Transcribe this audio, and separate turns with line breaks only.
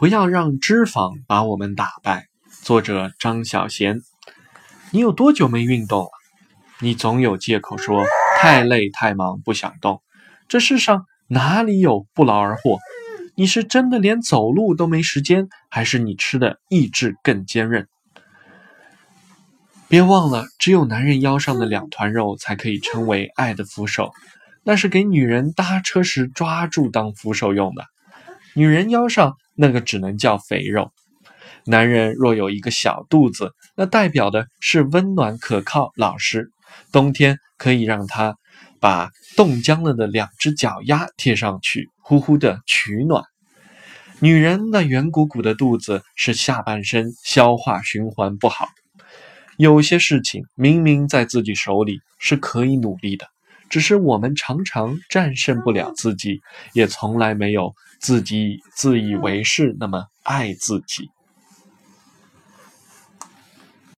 不要让脂肪把我们打败。作者张小娴。你有多久没运动了？你总有借口说太累、太忙不想动。这世上哪里有不劳而获？你是真的连走路都没时间，还是你吃的意志更坚韧？别忘了，只有男人腰上的两团肉才可以称为爱的扶手，那是给女人搭车时抓住当扶手用的。女人腰上那个只能叫肥肉，男人若有一个小肚子，那代表的是温暖、可靠、老实。冬天可以让他把冻僵了的两只脚丫贴上去，呼呼的取暖。女人那圆鼓鼓的肚子是下半身消化循环不好。有些事情明明在自己手里是可以努力的。只是我们常常战胜不了自己，也从来没有自己自以为是那么爱自己。